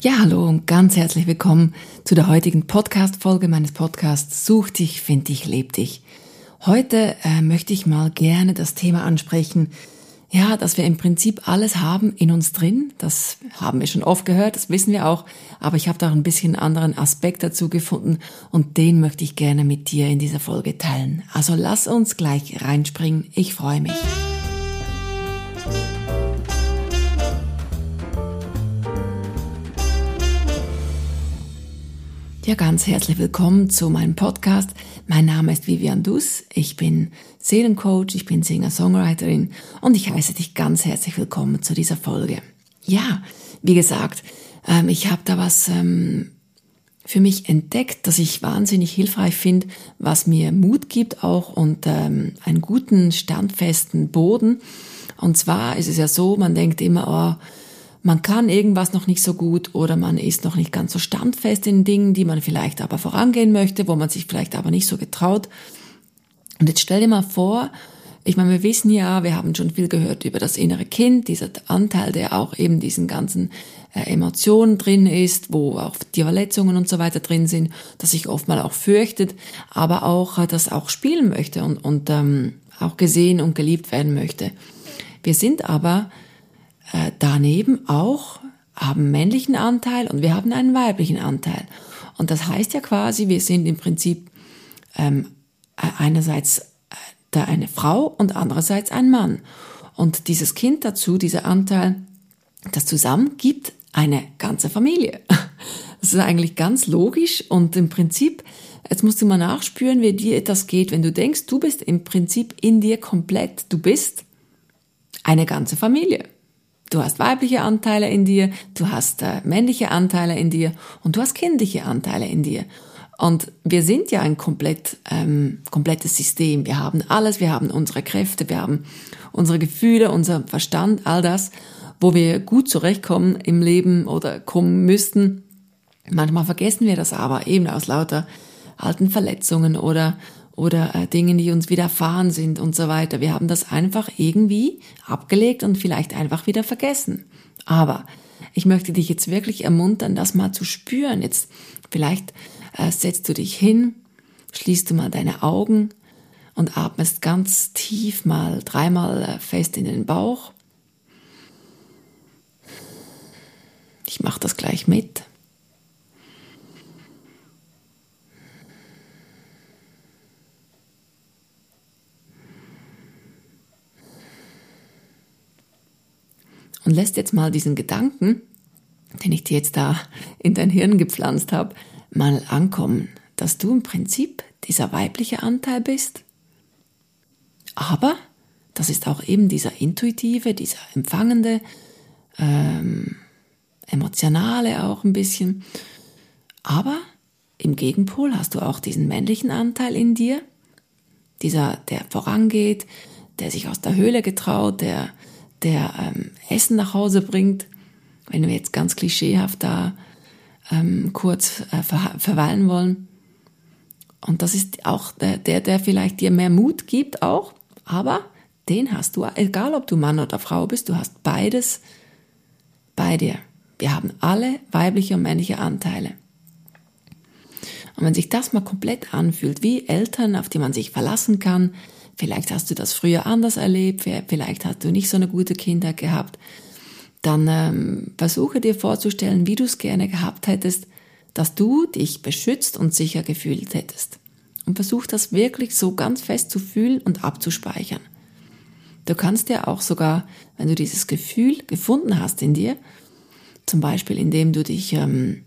Ja, hallo und ganz herzlich willkommen zu der heutigen Podcast-Folge meines Podcasts Such dich, find dich, leb dich. Heute äh, möchte ich mal gerne das Thema ansprechen, ja, dass wir im Prinzip alles haben in uns drin. Das haben wir schon oft gehört, das wissen wir auch. Aber ich habe da ein bisschen einen anderen Aspekt dazu gefunden und den möchte ich gerne mit dir in dieser Folge teilen. Also lass uns gleich reinspringen. Ich freue mich. Ja, ganz herzlich willkommen zu meinem Podcast. Mein Name ist Vivian Dus. Ich bin Seelencoach, ich bin Singer-Songwriterin und ich heiße dich ganz herzlich willkommen zu dieser Folge. Ja, wie gesagt, ähm, ich habe da was ähm, für mich entdeckt, das ich wahnsinnig hilfreich finde, was mir Mut gibt auch und ähm, einen guten, standfesten Boden. Und zwar ist es ja so, man denkt immer, oh, man kann irgendwas noch nicht so gut oder man ist noch nicht ganz so standfest in Dingen, die man vielleicht aber vorangehen möchte, wo man sich vielleicht aber nicht so getraut. Und jetzt stell dir mal vor, ich meine, wir wissen ja, wir haben schon viel gehört über das innere Kind, dieser Anteil, der auch eben diesen ganzen äh, Emotionen drin ist, wo auch die Verletzungen und so weiter drin sind, dass sich oft mal auch fürchtet, aber auch äh, das auch spielen möchte und, und ähm, auch gesehen und geliebt werden möchte. Wir sind aber äh, daneben auch haben männlichen Anteil und wir haben einen weiblichen Anteil. Und das heißt ja quasi, wir sind im Prinzip ähm, äh, einerseits äh, da eine Frau und andererseits ein Mann. Und dieses Kind dazu, dieser Anteil, das zusammen gibt eine ganze Familie. Das ist eigentlich ganz logisch und im Prinzip, jetzt musst du mal nachspüren, wie dir etwas geht, wenn du denkst, du bist im Prinzip in dir komplett, du bist eine ganze Familie. Du hast weibliche Anteile in dir, du hast äh, männliche Anteile in dir und du hast kindliche Anteile in dir. Und wir sind ja ein komplett, ähm, komplettes System. Wir haben alles, wir haben unsere Kräfte, wir haben unsere Gefühle, unser Verstand, all das, wo wir gut zurechtkommen im Leben oder kommen müssten. Manchmal vergessen wir das aber eben aus lauter alten Verletzungen oder oder äh, Dingen, die uns widerfahren sind und so weiter. Wir haben das einfach irgendwie abgelegt und vielleicht einfach wieder vergessen. Aber ich möchte dich jetzt wirklich ermuntern, das mal zu spüren. Jetzt vielleicht äh, setzt du dich hin, schließt du mal deine Augen und atmest ganz tief mal dreimal äh, fest in den Bauch. Ich mache das gleich mit. Und lässt jetzt mal diesen Gedanken, den ich dir jetzt da in dein Hirn gepflanzt habe, mal ankommen, dass du im Prinzip dieser weibliche Anteil bist. Aber das ist auch eben dieser intuitive, dieser empfangende, ähm, emotionale auch ein bisschen. Aber im Gegenpol hast du auch diesen männlichen Anteil in dir, dieser, der vorangeht, der sich aus der Höhle getraut, der der ähm, Essen nach Hause bringt, wenn wir jetzt ganz klischeehaft da ähm, kurz äh, ver verweilen wollen. Und das ist auch der, der, der vielleicht dir mehr Mut gibt auch, aber den hast du, egal ob du Mann oder Frau bist, du hast beides bei dir. Wir haben alle weibliche und männliche Anteile. Und wenn sich das mal komplett anfühlt, wie Eltern, auf die man sich verlassen kann, vielleicht hast du das früher anders erlebt, vielleicht hast du nicht so eine gute Kindheit gehabt, dann ähm, versuche dir vorzustellen, wie du es gerne gehabt hättest, dass du dich beschützt und sicher gefühlt hättest. Und versuch das wirklich so ganz fest zu fühlen und abzuspeichern. Du kannst dir auch sogar, wenn du dieses Gefühl gefunden hast in dir, zum Beispiel indem du dich ähm,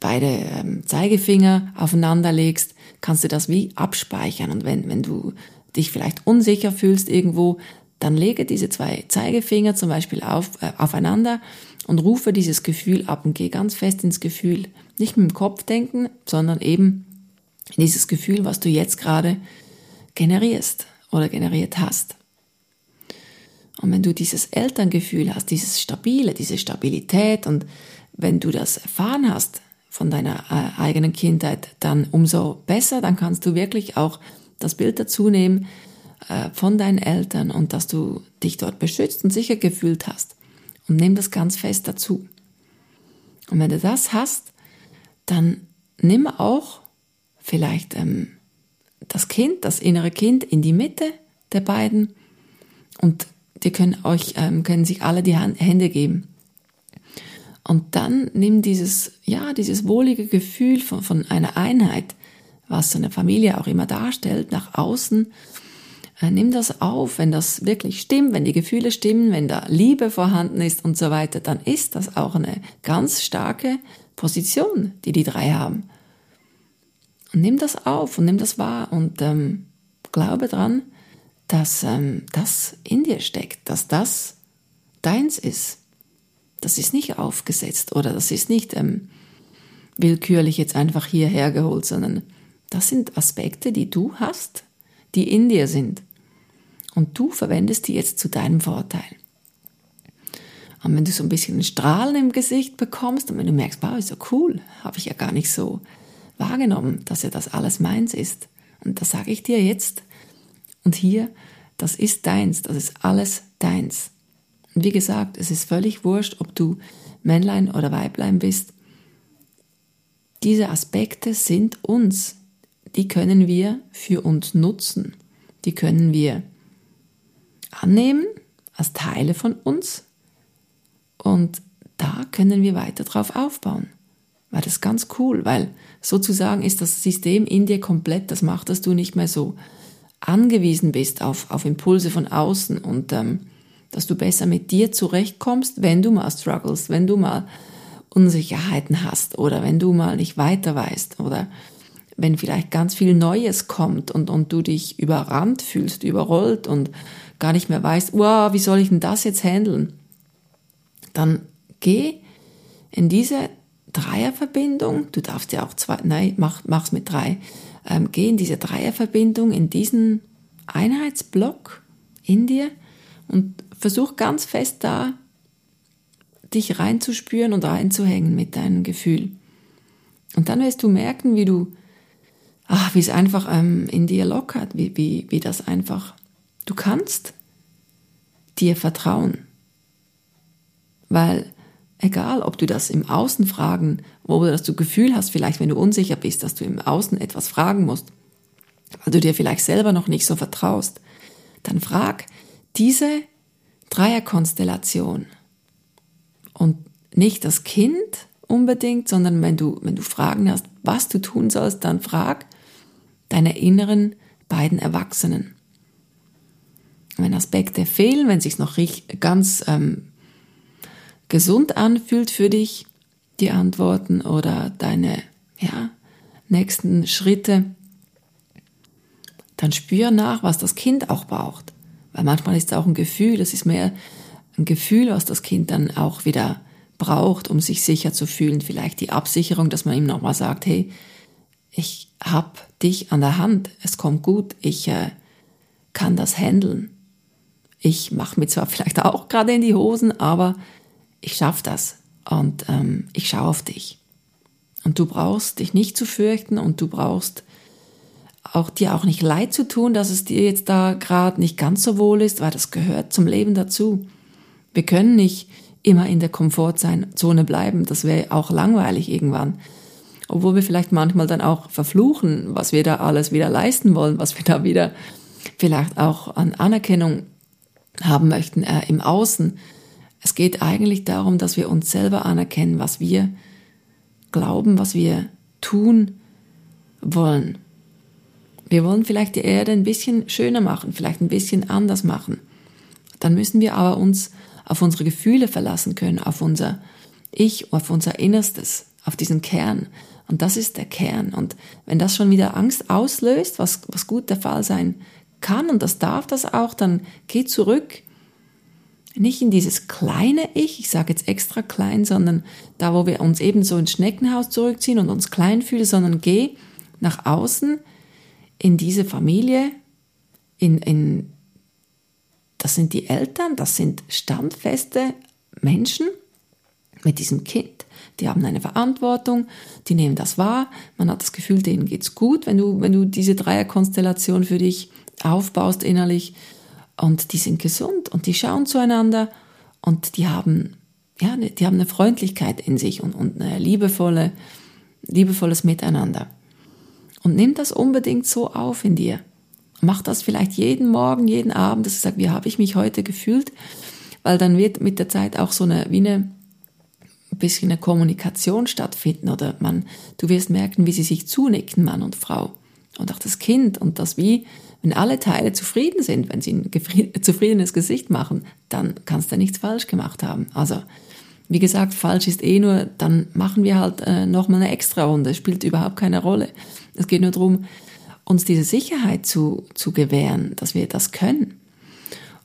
beide ähm, Zeigefinger aufeinander legst, kannst du das wie abspeichern. Und wenn, wenn du dich vielleicht unsicher fühlst irgendwo, dann lege diese zwei Zeigefinger zum Beispiel auf, äh, aufeinander und rufe dieses Gefühl ab und geh ganz fest ins Gefühl. Nicht mit dem Kopf denken, sondern eben dieses Gefühl, was du jetzt gerade generierst oder generiert hast. Und wenn du dieses Elterngefühl hast, dieses Stabile, diese Stabilität und wenn du das erfahren hast von deiner äh, eigenen Kindheit, dann umso besser, dann kannst du wirklich auch das Bild dazu nehmen, äh, von deinen Eltern und dass du dich dort beschützt und sicher gefühlt hast. Und nimm das ganz fest dazu. Und wenn du das hast, dann nimm auch vielleicht ähm, das Kind, das innere Kind in die Mitte der beiden und die können euch, ähm, können sich alle die Hände geben. Und dann nimm dieses, ja, dieses wohlige Gefühl von, von einer Einheit, was so eine Familie auch immer darstellt, nach außen. Äh, nimm das auf, wenn das wirklich stimmt, wenn die Gefühle stimmen, wenn da Liebe vorhanden ist und so weiter, dann ist das auch eine ganz starke Position, die die drei haben. Und nimm das auf und nimm das wahr und ähm, glaube dran, dass ähm, das in dir steckt, dass das deins ist. Das ist nicht aufgesetzt oder das ist nicht ähm, willkürlich jetzt einfach hierher geholt, sondern das sind Aspekte, die du hast, die in dir sind. Und du verwendest die jetzt zu deinem Vorteil. Und wenn du so ein bisschen ein Strahlen im Gesicht bekommst und wenn du merkst, wow, ist ja cool, habe ich ja gar nicht so wahrgenommen, dass ja das alles meins ist. Und das sage ich dir jetzt und hier, das ist deins, das ist alles deins. Und wie gesagt, es ist völlig wurscht, ob du Männlein oder Weiblein bist. Diese Aspekte sind uns. Die können wir für uns nutzen. Die können wir annehmen als Teile von uns. Und da können wir weiter drauf aufbauen. Weil das ist ganz cool, weil sozusagen ist das System in dir komplett, das macht, dass du nicht mehr so angewiesen bist auf, auf Impulse von außen und ähm, dass du besser mit dir zurechtkommst, wenn du mal struggles, wenn du mal Unsicherheiten hast oder wenn du mal nicht weiter weißt oder wenn vielleicht ganz viel Neues kommt und, und du dich überrannt fühlst, überrollt und gar nicht mehr weißt, wow, wie soll ich denn das jetzt handeln? Dann geh in diese Dreierverbindung, du darfst ja auch zwei, nein, mach, mach's mit drei, ähm, geh in diese Dreierverbindung, in diesen Einheitsblock in dir und versuch ganz fest da, dich reinzuspüren und reinzuhängen mit deinem Gefühl. Und dann wirst du merken, wie du, ach, wie es einfach ähm, in dir lockert, wie, wie, wie das einfach, du kannst dir vertrauen. Weil Egal, ob du das im Außen fragen, wo du das Gefühl hast, vielleicht wenn du unsicher bist, dass du im Außen etwas fragen musst, weil du dir vielleicht selber noch nicht so vertraust, dann frag diese Dreierkonstellation und nicht das Kind unbedingt, sondern wenn du, wenn du Fragen hast, was du tun sollst, dann frag deine inneren beiden Erwachsenen. Wenn Aspekte fehlen, wenn sich noch ganz ähm, gesund anfühlt für dich, die Antworten oder deine ja, nächsten Schritte, dann spür nach, was das Kind auch braucht. Weil manchmal ist es auch ein Gefühl, es ist mehr ein Gefühl, was das Kind dann auch wieder braucht, um sich sicher zu fühlen. Vielleicht die Absicherung, dass man ihm nochmal sagt, hey, hab dich an der Hand, es kommt gut, ich äh, kann das handeln. Ich mache mir zwar vielleicht auch gerade in die Hosen, aber ich schaffe das und ähm, ich schaue auf dich. Und du brauchst dich nicht zu fürchten und du brauchst auch dir auch nicht leid zu tun, dass es dir jetzt da gerade nicht ganz so wohl ist, weil das gehört zum Leben dazu. Wir können nicht immer in der Komfortzone bleiben, das wäre auch langweilig irgendwann. Obwohl wir vielleicht manchmal dann auch verfluchen, was wir da alles wieder leisten wollen, was wir da wieder vielleicht auch an Anerkennung haben möchten äh, im Außen. Es geht eigentlich darum, dass wir uns selber anerkennen, was wir glauben, was wir tun wollen. Wir wollen vielleicht die Erde ein bisschen schöner machen, vielleicht ein bisschen anders machen. Dann müssen wir aber uns auf unsere Gefühle verlassen können, auf unser Ich, auf unser Innerstes, auf diesen Kern. Und das ist der Kern. Und wenn das schon wieder Angst auslöst, was, was gut der Fall sein kann, und das darf das auch, dann geh zurück nicht in dieses kleine Ich, ich sage jetzt extra klein, sondern da, wo wir uns eben so ins Schneckenhaus zurückziehen und uns klein fühlen, sondern geh nach außen in diese Familie, in, in, das sind die Eltern, das sind standfeste Menschen mit diesem Kind, die haben eine Verantwortung, die nehmen das wahr, man hat das Gefühl, denen geht's gut, wenn du, wenn du diese Dreierkonstellation für dich aufbaust innerlich und die sind gesund und die schauen zueinander und die haben, ja, ne, die haben eine Freundlichkeit in sich und, und eine liebevolle, liebevolles Miteinander. Und nimm das unbedingt so auf in dir. Mach das vielleicht jeden Morgen, jeden Abend, dass du sagst, wie habe ich mich heute gefühlt? Weil dann wird mit der Zeit auch so eine, wie eine, ein bisschen eine Kommunikation stattfinden oder man, du wirst merken, wie sie sich zunicken, Mann und Frau. Und auch das Kind und das wie, wenn alle Teile zufrieden sind, wenn sie ein zufriedenes Gesicht machen, dann kannst du nichts falsch gemacht haben. Also, wie gesagt, falsch ist eh nur, dann machen wir halt äh, nochmal eine extra Runde, spielt überhaupt keine Rolle. Es geht nur darum, uns diese Sicherheit zu, zu gewähren, dass wir das können.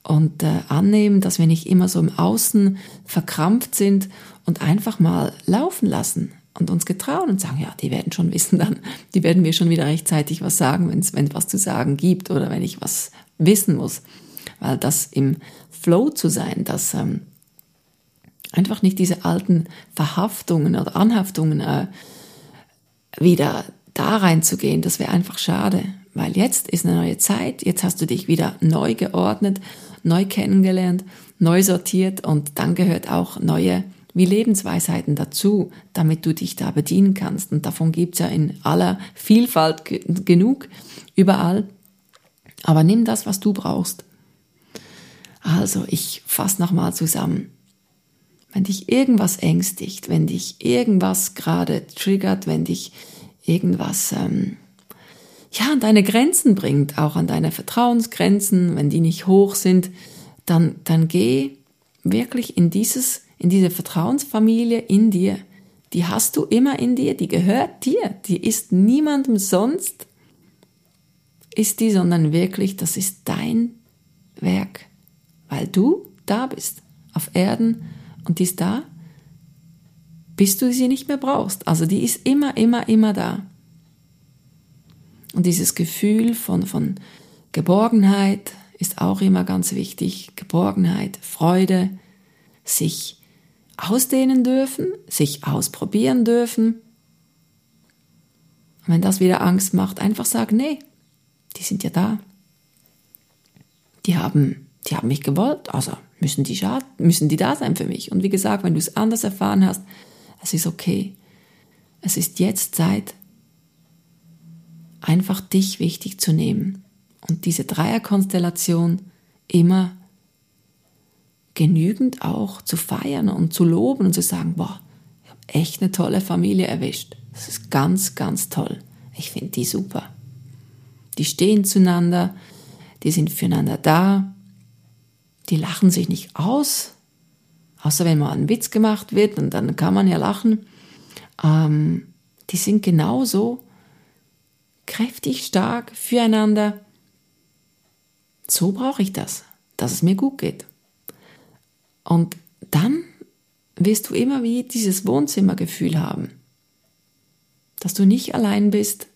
Und äh, annehmen, dass wir nicht immer so im Außen verkrampft sind und einfach mal laufen lassen und uns getrauen und sagen, ja, die werden schon wissen dann, die werden mir schon wieder rechtzeitig was sagen, wenn es wenn was zu sagen gibt oder wenn ich was wissen muss. Weil das im Flow zu sein, dass ähm, einfach nicht diese alten Verhaftungen oder Anhaftungen äh, wieder da reinzugehen, das wäre einfach schade, weil jetzt ist eine neue Zeit, jetzt hast du dich wieder neu geordnet, neu kennengelernt, neu sortiert und dann gehört auch neue wie Lebensweisheiten dazu, damit du dich da bedienen kannst. Und davon gibt's ja in aller Vielfalt genug, überall. Aber nimm das, was du brauchst. Also, ich fasse nochmal zusammen. Wenn dich irgendwas ängstigt, wenn dich irgendwas gerade triggert, wenn dich irgendwas ähm, ja an deine Grenzen bringt, auch an deine Vertrauensgrenzen, wenn die nicht hoch sind, dann dann geh wirklich in dieses in diese Vertrauensfamilie in dir. Die hast du immer in dir, die gehört dir, die ist niemandem sonst ist die, sondern wirklich, das ist dein Werk, weil du da bist auf Erden und die ist da bis du sie nicht mehr brauchst. Also die ist immer, immer, immer da. Und dieses Gefühl von, von Geborgenheit ist auch immer ganz wichtig. Geborgenheit, Freude, sich ausdehnen dürfen, sich ausprobieren dürfen. Und wenn das wieder Angst macht, einfach sagen, nee, die sind ja da. Die haben, die haben mich gewollt, also müssen die, müssen die da sein für mich. Und wie gesagt, wenn du es anders erfahren hast, es ist okay. Es ist jetzt Zeit, einfach dich wichtig zu nehmen und diese Dreierkonstellation immer genügend auch zu feiern und zu loben und zu sagen, boah, ich habe echt eine tolle Familie erwischt. Das ist ganz, ganz toll. Ich finde die super. Die stehen zueinander, die sind füreinander da, die lachen sich nicht aus, außer wenn mal ein Witz gemacht wird und dann kann man ja lachen, ähm, die sind genauso kräftig, stark füreinander. So brauche ich das, dass es mir gut geht. Und dann wirst du immer wie dieses Wohnzimmergefühl haben, dass du nicht allein bist,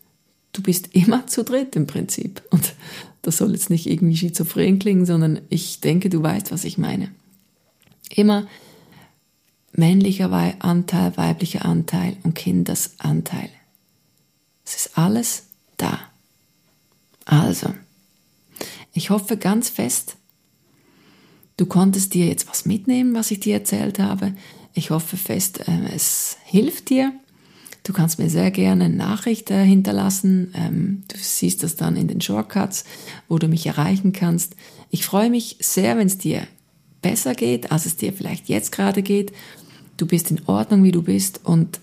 du bist immer zu dritt im Prinzip. Und das soll jetzt nicht irgendwie schizophren klingen, sondern ich denke, du weißt, was ich meine immer männlicher Anteil, weiblicher Anteil und Kindesanteil. Es ist alles da. Also, ich hoffe ganz fest, du konntest dir jetzt was mitnehmen, was ich dir erzählt habe. Ich hoffe fest, äh, es hilft dir. Du kannst mir sehr gerne eine Nachricht äh, hinterlassen. Ähm, du siehst das dann in den Shortcuts, wo du mich erreichen kannst. Ich freue mich sehr, wenn es dir besser geht, als es dir vielleicht jetzt gerade geht. Du bist in Ordnung, wie du bist und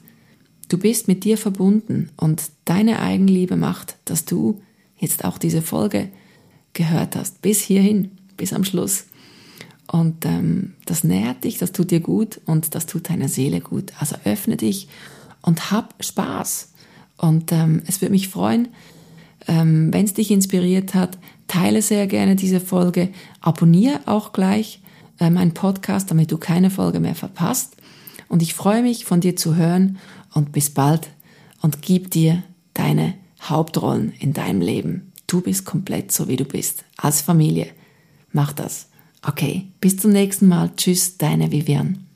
du bist mit dir verbunden und deine Eigenliebe macht, dass du jetzt auch diese Folge gehört hast, bis hierhin, bis am Schluss. Und ähm, das nährt dich, das tut dir gut und das tut deiner Seele gut. Also öffne dich und hab Spaß. Und ähm, es würde mich freuen, ähm, wenn es dich inspiriert hat, teile sehr gerne diese Folge, abonniere auch gleich äh, meinen Podcast, damit du keine Folge mehr verpasst. Und ich freue mich, von dir zu hören und bis bald und gib dir deine Hauptrollen in deinem Leben. Du bist komplett so, wie du bist. Als Familie. Mach das. Okay, bis zum nächsten Mal. Tschüss, deine Vivian.